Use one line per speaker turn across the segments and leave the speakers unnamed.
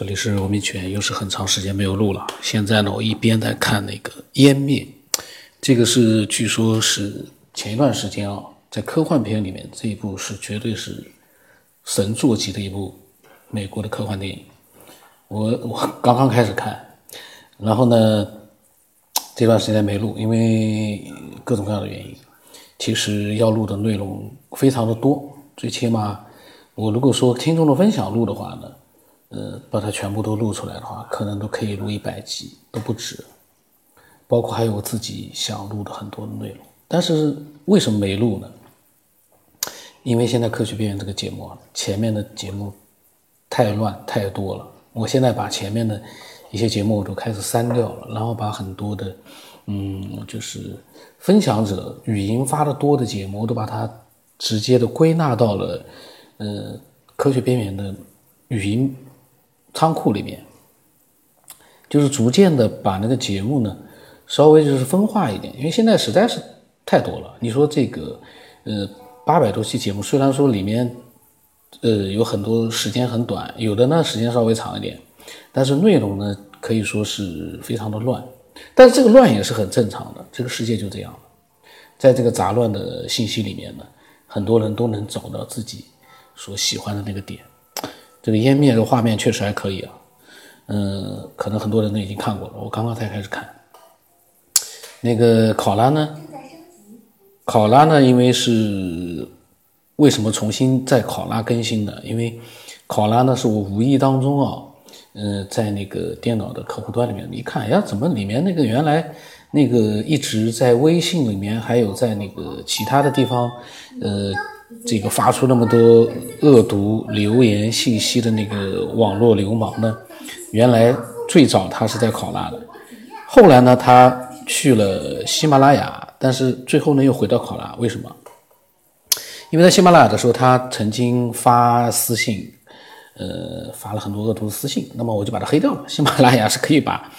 这里是文明犬，又是很长时间没有录了。现在呢，我一边在看那个《湮灭》，这个是据说是前一段时间啊，在科幻片里面这一部是绝对是神作级的一部美国的科幻电影。我我刚刚开始看，然后呢，这段时间没录，因为各种各样的原因。其实要录的内容非常的多，最起码我如果说听众的分享录的话呢。呃，把它全部都录出来的话，可能都可以录一百集都不止，包括还有我自己想录的很多的内容。但是为什么没录呢？因为现在科学边缘这个节目啊，前面的节目太乱太多了。我现在把前面的一些节目我都开始删掉了，然后把很多的嗯，就是分享者语音发的多的节目，我都把它直接的归纳到了呃科学边缘的语音。仓库里面，就是逐渐的把那个节目呢，稍微就是分化一点，因为现在实在是太多了。你说这个，呃，八百多期节目，虽然说里面，呃，有很多时间很短，有的呢时间稍微长一点，但是内容呢可以说是非常的乱。但是这个乱也是很正常的，这个世界就这样了在这个杂乱的信息里面呢，很多人都能找到自己所喜欢的那个点。这个湮灭的画面确实还可以啊，嗯，可能很多人都已经看过了，我刚刚才开始看。那个考拉呢？考拉呢？因为是为什么重新在考拉更新的？因为考拉呢是我无意当中啊，嗯，在那个电脑的客户端里面一看，呀，怎么里面那个原来那个一直在微信里面，还有在那个其他的地方，呃。这个发出那么多恶毒留言信息的那个网络流氓呢？原来最早他是在考拉的，后来呢他去了喜马拉雅，但是最后呢又回到考拉，为什么？因为在喜马拉雅的时候，他曾经发私信，呃，发了很多恶毒的私信，那么我就把他黑掉了。喜马拉雅是可以把，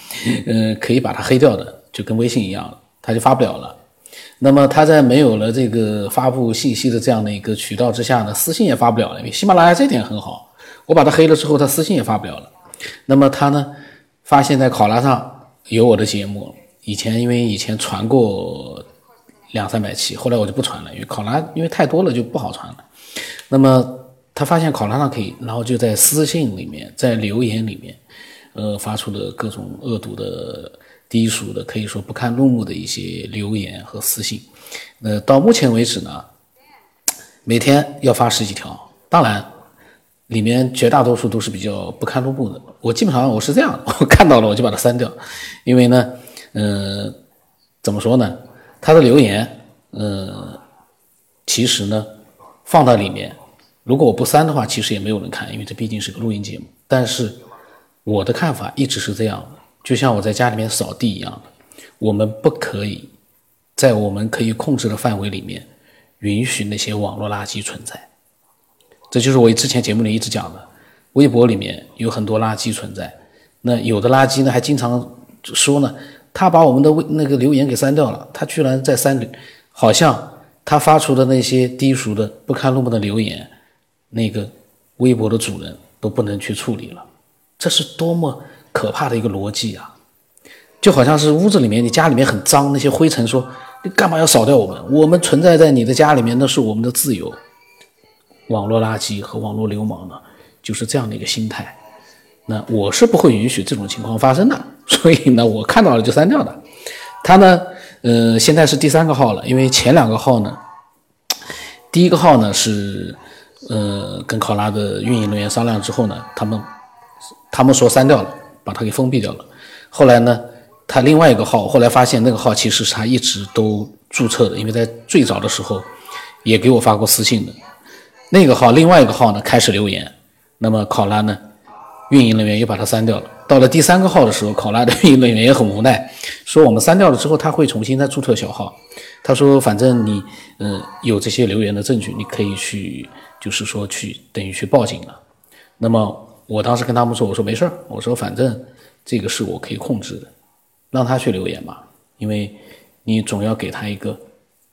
呃，可以把他黑掉的，就跟微信一样，他就发不了了。那么他在没有了这个发布信息的这样的一个渠道之下呢，私信也发不了了。因为喜马拉雅这点很好，我把他黑了之后，他私信也发不了了。那么他呢，发现在考拉上有我的节目，以前因为以前传过两三百期，后来我就不传了，因为考拉因为太多了就不好传了。那么他发现考拉上可以，然后就在私信里面，在留言里面，呃，发出的各种恶毒的。低俗的可以说不堪入目的一些留言和私信，呃，到目前为止呢，每天要发十几条，当然里面绝大多数都是比较不堪入目的。我基本上我是这样，我看到了我就把它删掉，因为呢，呃，怎么说呢？他的留言，呃，其实呢放到里面，如果我不删的话，其实也没有人看，因为这毕竟是个录音节目。但是我的看法一直是这样的。就像我在家里面扫地一样，我们不可以在我们可以控制的范围里面允许那些网络垃圾存在。这就是我之前节目里一直讲的，微博里面有很多垃圾存在。那有的垃圾呢，还经常说呢，他把我们的微那个留言给删掉了，他居然在删，好像他发出的那些低俗的不堪入目的留言，那个微博的主人都不能去处理了。这是多么！可怕的一个逻辑啊，就好像是屋子里面，你家里面很脏，那些灰尘，说你干嘛要扫掉我们？我们存在在你的家里面，那是我们的自由。网络垃圾和网络流氓呢，就是这样的一个心态。那我是不会允许这种情况发生的，所以呢，我看到了就删掉的。他呢，呃，现在是第三个号了，因为前两个号呢，第一个号呢是，呃，跟考拉的运营人员商量之后呢，他们他们说删掉了。把它给封闭掉了。后来呢，他另外一个号，后来发现那个号其实是他一直都注册的，因为在最早的时候也给我发过私信的。那个号，另外一个号呢开始留言，那么考拉呢，运营人员又把它删掉了。到了第三个号的时候，考拉的运营人员也很无奈，说我们删掉了之后，他会重新再注册小号。他说，反正你嗯有这些留言的证据，你可以去，就是说去等于去报警了。那么。我当时跟他们说：“我说没事儿，我说反正这个是我可以控制的，让他去留言嘛，因为你总要给他一个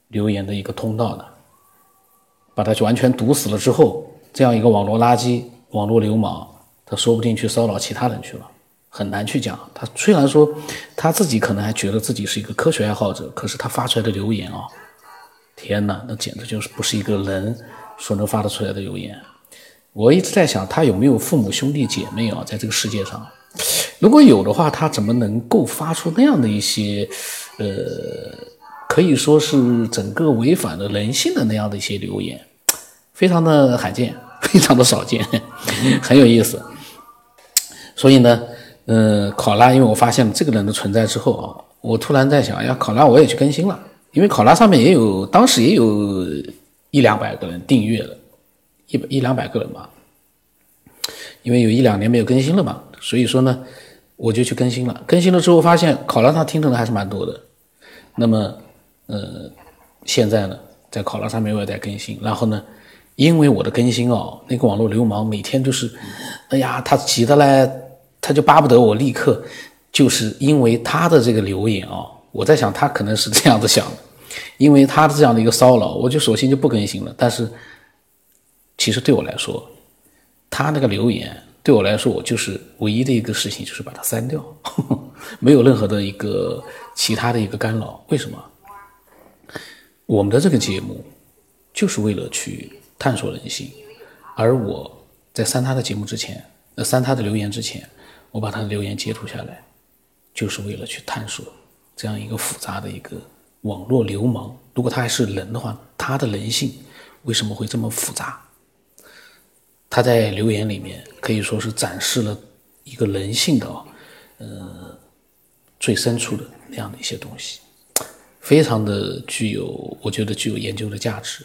留言的一个通道的，把他完全堵死了之后，这样一个网络垃圾、网络流氓，他说不定去骚扰其他人去了，很难去讲。他虽然说他自己可能还觉得自己是一个科学爱好者，可是他发出来的留言啊，天哪，那简直就是不是一个人所能发得出来的留言。我一直在想，他有没有父母兄弟姐妹啊，在这个世界上，如果有的话，他怎么能够发出那样的一些，呃，可以说是整个违反了人性的那样的一些留言，非常的罕见，非常的少见，很有意思。所以呢，呃，考拉，因为我发现了这个人的存在之后啊，我突然在想，哎呀，考拉我也去更新了，因为考拉上面也有，当时也有一两百个人订阅了。一百一两百个人吧，因为有一两年没有更新了嘛，所以说呢，我就去更新了。更新了之后发现考拉上听的还是蛮多的。那么，呃，现在呢，在考拉上面我也在更新。然后呢，因为我的更新哦，那个网络流氓每天就是，哎呀，他急的嘞，他就巴不得我立刻，就是因为他的这个留言啊，我在想他可能是这样子想的，因为他的这样的一个骚扰，我就索性就不更新了。但是。其实对我来说，他那个留言对我来说，我就是唯一的一个事情，就是把它删掉，没有任何的一个其他的一个干扰。为什么？我们的这个节目就是为了去探索人性，而我在删他的节目之前，呃，删他的留言之前，我把他的留言截图下来，就是为了去探索这样一个复杂的一个网络流氓。如果他还是人的话，他的人性为什么会这么复杂？他在留言里面可以说是展示了一个人性的，呃，最深处的那样的一些东西，非常的具有，我觉得具有研究的价值。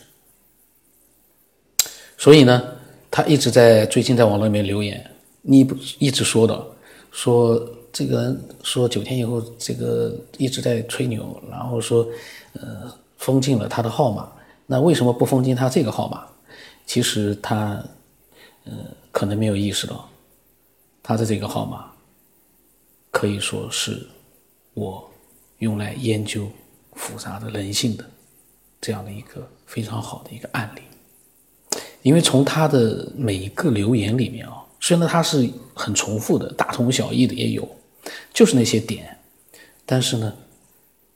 所以呢，他一直在最近在网络里面留言，你不一直说的，说这个人说九天以后这个一直在吹牛，然后说，呃，封禁了他的号码，那为什么不封禁他这个号码？其实他。呃，可能没有意识到，他的这个号码可以说是我用来研究复杂的人性的这样的一个非常好的一个案例。因为从他的每一个留言里面啊，虽然他是很重复的，大同小异的也有，就是那些点，但是呢，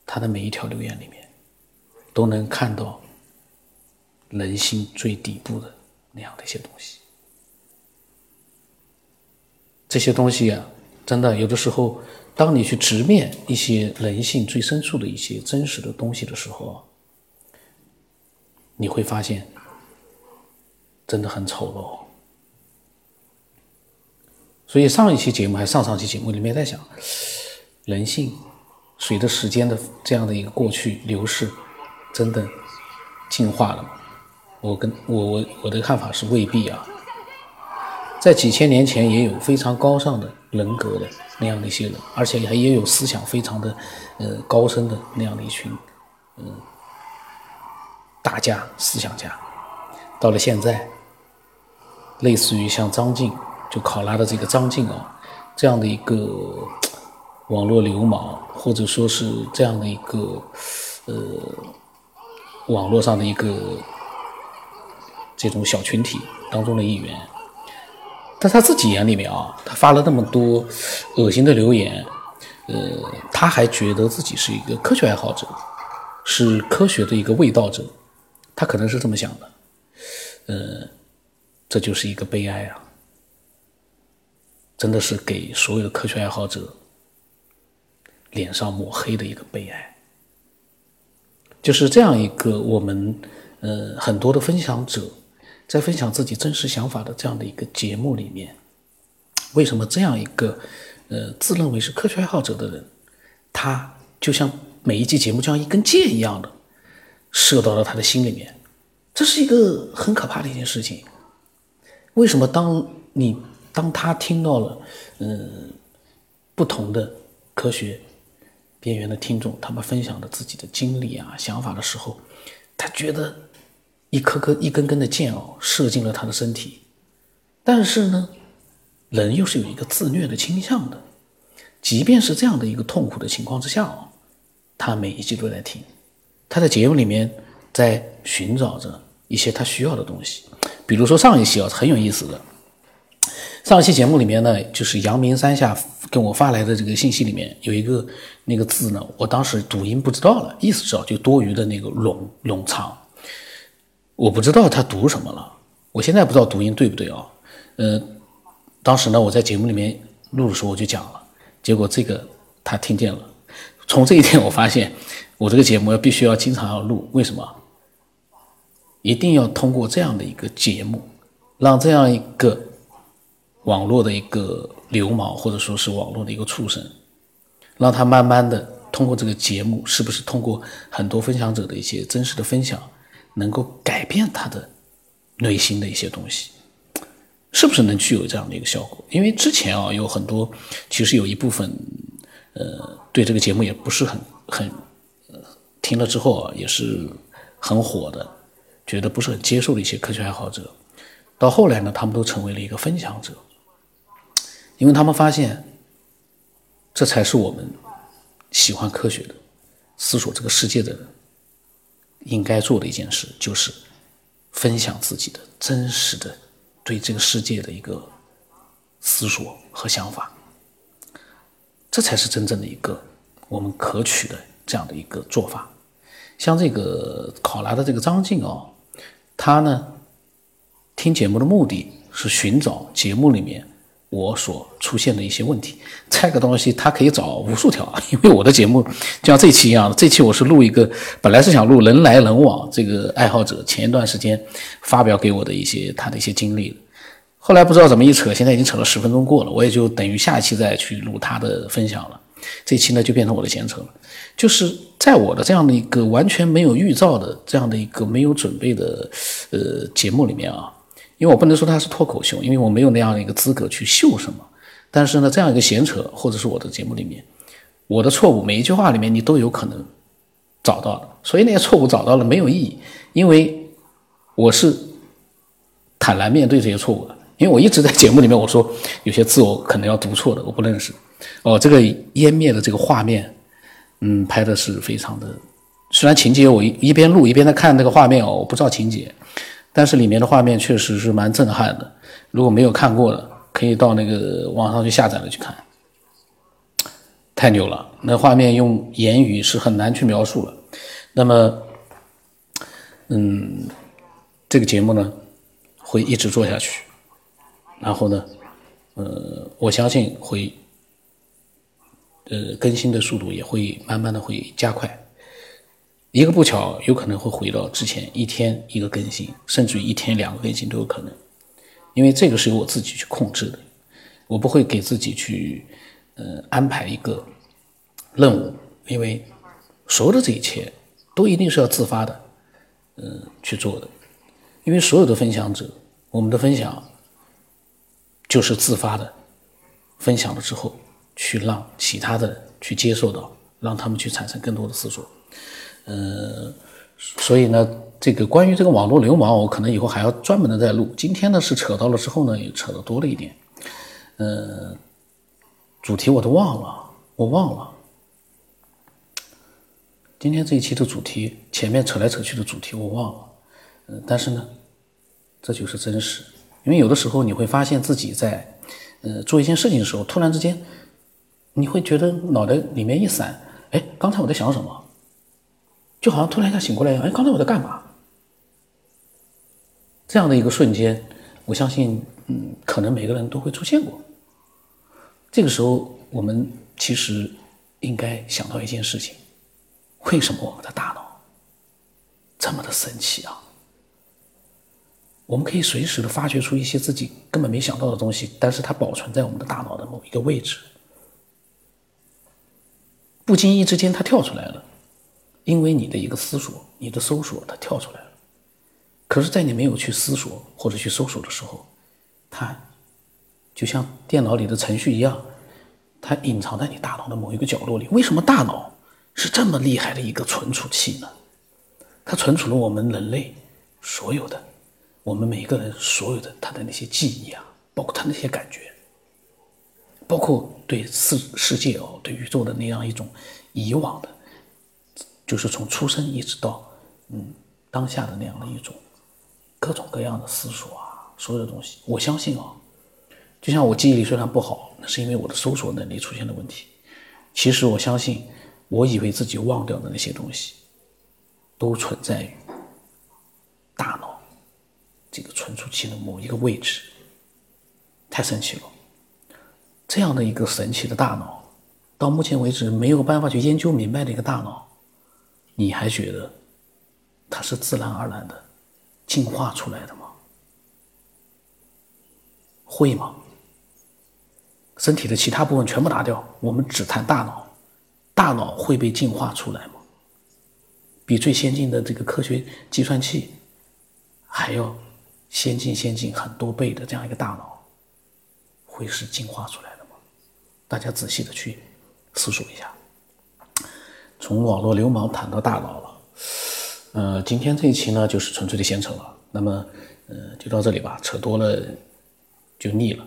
他的每一条留言里面都能看到人性最底部的那样的一些东西。这些东西啊，真的有的时候，当你去直面一些人性最深处的一些真实的东西的时候，你会发现，真的很丑陋。所以上一期节目还上上期节目里面在想，人性随着时间的这样的一个过去流逝，真的进化了吗？我跟我我我的看法是未必啊。在几千年前，也有非常高尚的人格的那样的一些人，而且还也有思想非常的，呃，高深的那样的一群，嗯，大家思想家。到了现在，类似于像张晋，就考拉的这个张晋啊，这样的一个网络流氓，或者说是这样的一个，呃，网络上的一个这种小群体当中的一员。在他自己眼里面啊，他发了那么多恶心的留言，呃，他还觉得自己是一个科学爱好者，是科学的一个卫道者，他可能是这么想的，呃，这就是一个悲哀啊，真的是给所有的科学爱好者脸上抹黑的一个悲哀，就是这样一个我们呃很多的分享者。在分享自己真实想法的这样的一个节目里面，为什么这样一个呃自认为是科学爱好者的人，他就像每一集节目就像一根箭一样的射到了他的心里面，这是一个很可怕的一件事情。为什么当你当他听到了嗯不同的科学边缘的听众他们分享的自己的经历啊想法的时候，他觉得？一颗颗、一根根的箭哦，射进了他的身体。但是呢，人又是有一个自虐的倾向的。即便是这样的一个痛苦的情况之下哦，他每一集都在听。他在节目里面在寻找着一些他需要的东西。比如说上一期啊，很有意思的。上一期节目里面呢，就是阳明山下跟我发来的这个信息里面有一个那个字呢，我当时读音不知道了，意思知道就多余的那个冗冗长，我不知道他读什么了，我现在不知道读音对不对啊？呃，当时呢我在节目里面录的时候我就讲了，结果这个他听见了，从这一天我发现我这个节目要必须要经常要录，为什么？一定要通过这样的一个节目，让这样一个。网络的一个流氓，或者说是网络的一个畜生，让他慢慢的通过这个节目，是不是通过很多分享者的一些真实的分享，能够改变他的内心的一些东西，是不是能具有这样的一个效果？因为之前啊，有很多其实有一部分，呃，对这个节目也不是很很，听了之后啊，也是很火的，觉得不是很接受的一些科学爱好者，到后来呢，他们都成为了一个分享者。因为他们发现，这才是我们喜欢科学的、思索这个世界的人应该做的一件事，就是分享自己的真实的对这个世界的一个思索和想法。这才是真正的一个我们可取的这样的一个做法。像这个考拉的这个张静啊，他呢听节目的目的是寻找节目里面。我所出现的一些问题，这个东西它可以找无数条，因为我的节目就像这期一样，这期我是录一个，本来是想录人来人往这个爱好者前一段时间发表给我的一些他的一些经历，后来不知道怎么一扯，现在已经扯了十分钟过了，我也就等于下一期再去录他的分享了，这期呢就变成我的闲扯了，就是在我的这样的一个完全没有预兆的这样的一个没有准备的呃节目里面啊。因为我不能说它是脱口秀，因为我没有那样的一个资格去秀什么。但是呢，这样一个闲扯，或者是我的节目里面，我的错误每一句话里面你都有可能找到的。所以那些错误找到了没有意义，因为我是坦然面对这些错误的。因为我一直在节目里面我说有些字我可能要读错的，我不认识。哦，这个湮灭的这个画面，嗯，拍的是非常的。虽然情节我一一边录一边在看那个画面哦，我不知道情节。但是里面的画面确实是蛮震撼的，如果没有看过的，可以到那个网上去下载了去看，太牛了！那画面用言语是很难去描述了。那么，嗯，这个节目呢会一直做下去，然后呢，呃，我相信会，呃，更新的速度也会慢慢的会加快。一个不巧，有可能会回到之前一天一个更新，甚至于一天两个更新都有可能，因为这个是由我自己去控制的，我不会给自己去呃安排一个任务，因为所有的这一切都一定是要自发的，嗯去做的，因为所有的分享者，我们的分享就是自发的，分享了之后，去让其他的人去接受到，让他们去产生更多的思索。呃，所以呢，这个关于这个网络流氓，我可能以后还要专门的再录。今天呢是扯到了之后呢，也扯得多了一点。呃，主题我都忘了，我忘了。今天这一期的主题，前面扯来扯去的主题我忘了。嗯，但是呢，这就是真实。因为有的时候你会发现自己在呃做一件事情的时候，突然之间你会觉得脑袋里面一闪，哎，刚才我在想什么？就好像突然一下醒过来一样，哎，刚才我在干嘛？这样的一个瞬间，我相信，嗯，可能每个人都会出现过。这个时候，我们其实应该想到一件事情：为什么我们的大脑这么的神奇啊？我们可以随时的发掘出一些自己根本没想到的东西，但是它保存在我们的大脑的某一个位置，不经意之间，它跳出来了。因为你的一个思索，你的搜索，它跳出来了。可是，在你没有去思索或者去搜索的时候，它就像电脑里的程序一样，它隐藏在你大脑的某一个角落里。为什么大脑是这么厉害的一个存储器呢？它存储了我们人类所有的，我们每一个人所有的他的那些记忆啊，包括他那些感觉，包括对世世界哦，对宇宙的那样一种以往的。就是从出生一直到，嗯，当下的那样的一种各种各样的思索啊，所有的东西，我相信啊，就像我记忆力虽然不好，那是因为我的搜索能力出现了问题。其实我相信，我以为自己忘掉的那些东西，都存在于大脑这个存储器的某一个位置。太神奇了！这样的一个神奇的大脑，到目前为止没有办法去研究明白的一个大脑，你还觉得它是自然而然的进化出来的吗？会吗？身体的其他部分全部拿掉，我们只谈大脑，大脑会被进化出来吗？比最先进的这个科学计算器还要先进先进很多倍的这样一个大脑，会是进化出来的吗？大家仔细的去思索一下。从网络流氓谈到大脑了，呃，今天这一期呢就是纯粹的闲扯了。那么，呃，就到这里吧，扯多了就腻了。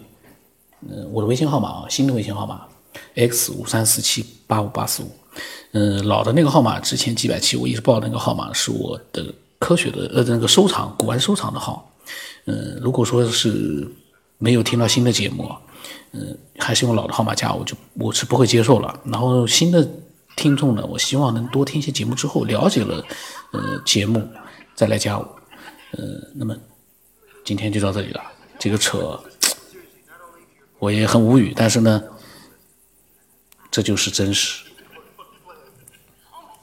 嗯，我的微信号码啊，新的微信号码 x 五三四七八五八四五。嗯，老的那个号码之前几百期我一直报的那个号码是我的科学的呃那个收藏古玩收藏的号。嗯，如果说是没有听到新的节目，嗯，还是用老的号码加我就我是不会接受了。然后新的听众呢，我希望能多听一些节目之后了解了呃节目再来加我。呃，那么今天就到这里了，这个扯。我也很无语，但是呢，这就是真实。